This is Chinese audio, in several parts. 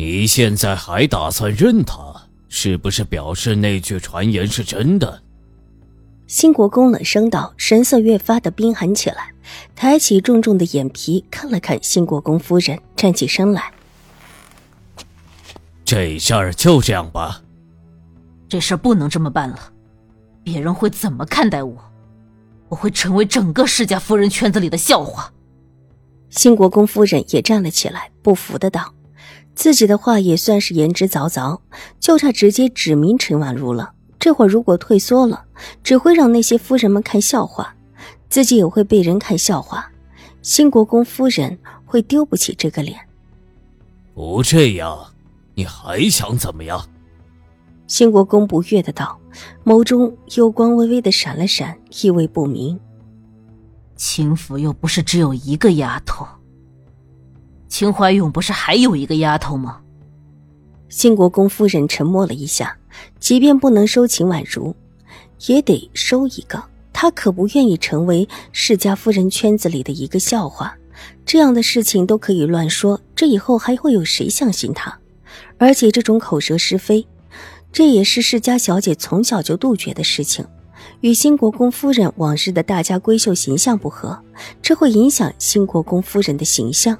你现在还打算认他？是不是表示那句传言是真的？新国公冷声道，神色越发的冰寒起来，抬起重重的眼皮看了看新国公夫人，站起身来。这事儿就这样吧。这事儿不能这么办了，别人会怎么看待我？我会成为整个世家夫人圈子里的笑话。新国公夫人也站了起来，不服的道。自己的话也算是言之凿凿，就差直接指明陈婉如了。这会儿如果退缩了，只会让那些夫人们看笑话，自己也会被人看笑话。新国公夫人会丢不起这个脸。不这样，你还想怎么样？新国公不悦的道，眸中幽光微微的闪了闪，意味不明。秦府又不是只有一个丫头。秦怀勇不是还有一个丫头吗？新国公夫人沉默了一下，即便不能收秦婉如，也得收一个。她可不愿意成为世家夫人圈子里的一个笑话。这样的事情都可以乱说，这以后还会有谁相信她？而且这种口舌是非，这也是世家小姐从小就杜绝的事情。与新国公夫人往日的大家闺秀形象不合，这会影响新国公夫人的形象。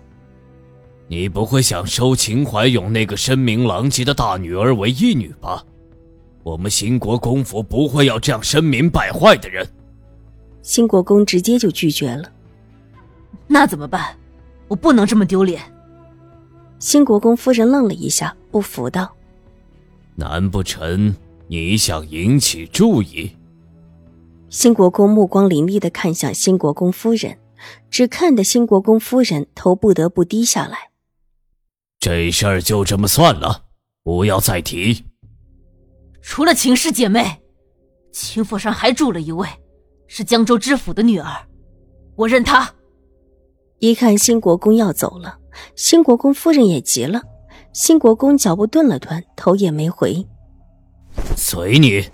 你不会想收秦怀勇那个声名狼藉的大女儿为义女吧？我们新国公府不会要这样声名败坏的人。新国公直接就拒绝了。那怎么办？我不能这么丢脸。新国公夫人愣了一下，不服道：“难不成你想引起注意？”新国公目光凌厉的看向新国公夫人，只看得新国公夫人头不得不低下来。这事儿就这么算了，不要再提。除了秦氏姐妹，秦府上还住了一位，是江州知府的女儿，我认她。一看新国公要走了，新国公夫人也急了。新国公脚步顿了顿，头也没回。随你。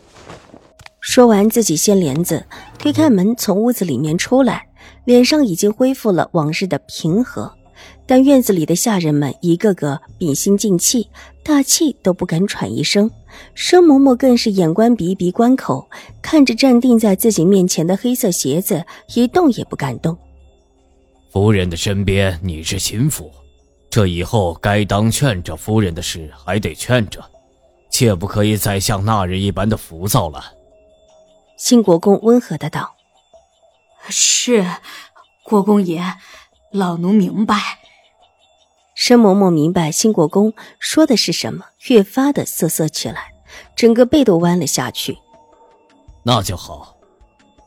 说完，自己掀帘子，推开门，从屋子里面出来，脸上已经恢复了往日的平和。但院子里的下人们一个个屏心静气，大气都不敢喘一声。生嬷嬷更是眼观鼻，鼻观口，看着站定在自己面前的黑色鞋子，一动也不敢动。夫人的身边，你是心腹，这以后该当劝着夫人的事还得劝着，切不可以再像那日一般的浮躁了。新国公温和的道：“是，国公爷，老奴明白。”申嬷嬷明白新国公说的是什么，越发的瑟瑟起来，整个背都弯了下去。那就好，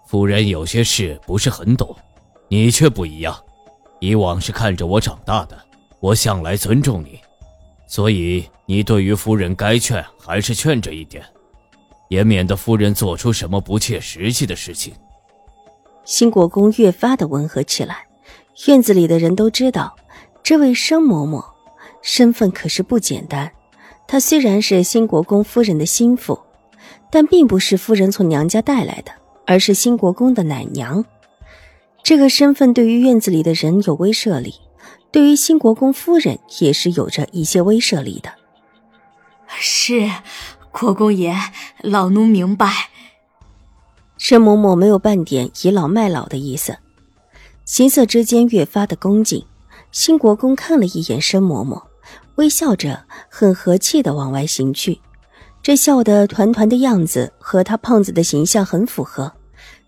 夫人有些事不是很懂，你却不一样。以往是看着我长大的，我向来尊重你，所以你对于夫人该劝还是劝着一点，也免得夫人做出什么不切实际的事情。新国公越发的温和起来，院子里的人都知道。这位申嬷嬷身份可是不简单，她虽然是新国公夫人的心腹，但并不是夫人从娘家带来的，而是新国公的奶娘。这个身份对于院子里的人有威慑力，对于新国公夫人也是有着一些威慑力的。是，国公爷，老奴明白。申嬷嬷没有半点倚老卖老的意思，行色之间越发的恭敬。新国公看了一眼申嬷嬷，微笑着，很和气的往外行去。这笑得团团的样子和他胖子的形象很符合。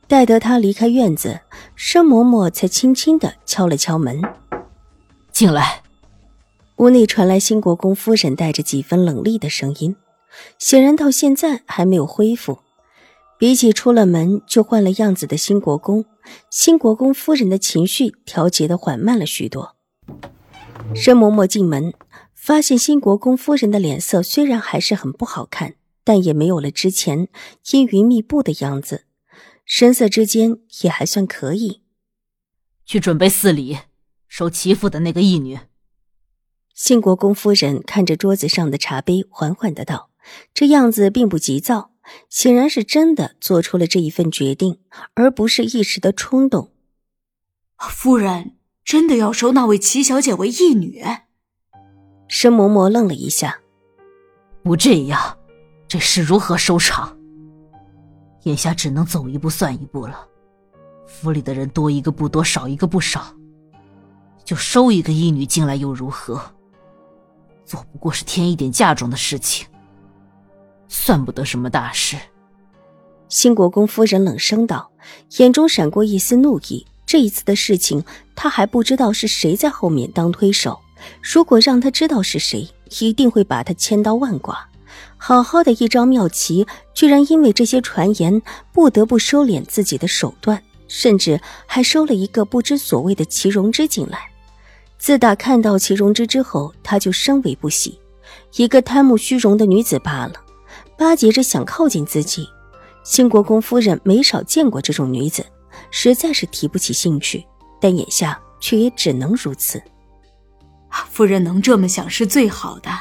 待得他离开院子，申嬷嬷才轻轻的敲了敲门：“进来。”屋内传来新国公夫人带着几分冷厉的声音，显然到现在还没有恢复。比起出了门就换了样子的新国公，新国公夫人的情绪调节的缓慢了许多。申嬷嬷进门，发现新国公夫人的脸色虽然还是很不好看，但也没有了之前阴云密布的样子，神色之间也还算可以。去准备四礼，收齐府的那个义女。新国公夫人看着桌子上的茶杯，缓缓的道：“这样子并不急躁，显然是真的做出了这一份决定，而不是一时的冲动。”夫人真的要收那位齐小姐为义女？申嬷嬷愣了一下，不这样，这事如何收场？眼下只能走一步算一步了。府里的人多一个不多，少一个不少，就收一个义女进来又如何？做不过是添一点嫁妆的事情，算不得什么大事。新国公夫人冷声道，眼中闪过一丝怒意。这一次的事情，他还不知道是谁在后面当推手。如果让他知道是谁，一定会把他千刀万剐。好好的一招妙棋，居然因为这些传言，不得不收敛自己的手段，甚至还收了一个不知所谓的齐荣之进来。自打看到齐荣之之后，他就深为不喜。一个贪慕虚荣的女子罢了，巴结着想靠近自己。新国公夫人没少见过这种女子，实在是提不起兴趣。但眼下却也只能如此。夫人能这么想是最好的。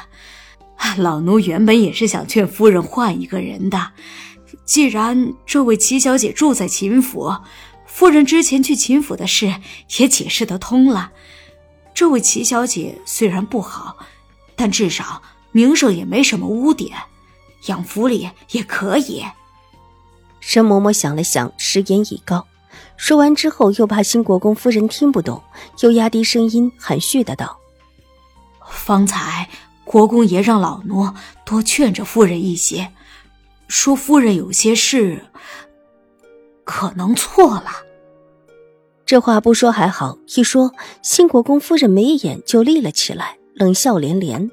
老奴原本也是想劝夫人换一个人的。既然这位齐小姐住在秦府，夫人之前去秦府的事也解释得通了。这位齐小姐虽然不好，但至少名声也没什么污点，养府里也可以。申嬷嬷想了想，食言已告。说完之后，又怕新国公夫人听不懂，又压低声音含蓄的道：“方才国公爷让老奴多劝着夫人一些，说夫人有些事可能错了。”这话不说还好，一说，新国公夫人眉眼就立了起来，冷笑连连：“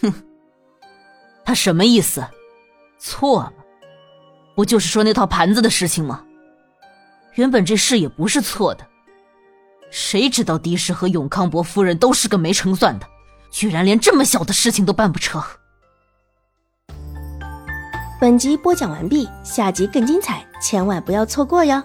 哼，他什么意思？错了？不就是说那套盘子的事情吗？原本这事也不是错的，谁知道狄氏和永康伯夫人都是个没成算的，居然连这么小的事情都办不成。”本集播讲完毕，下集更精彩，千万不要错过哟。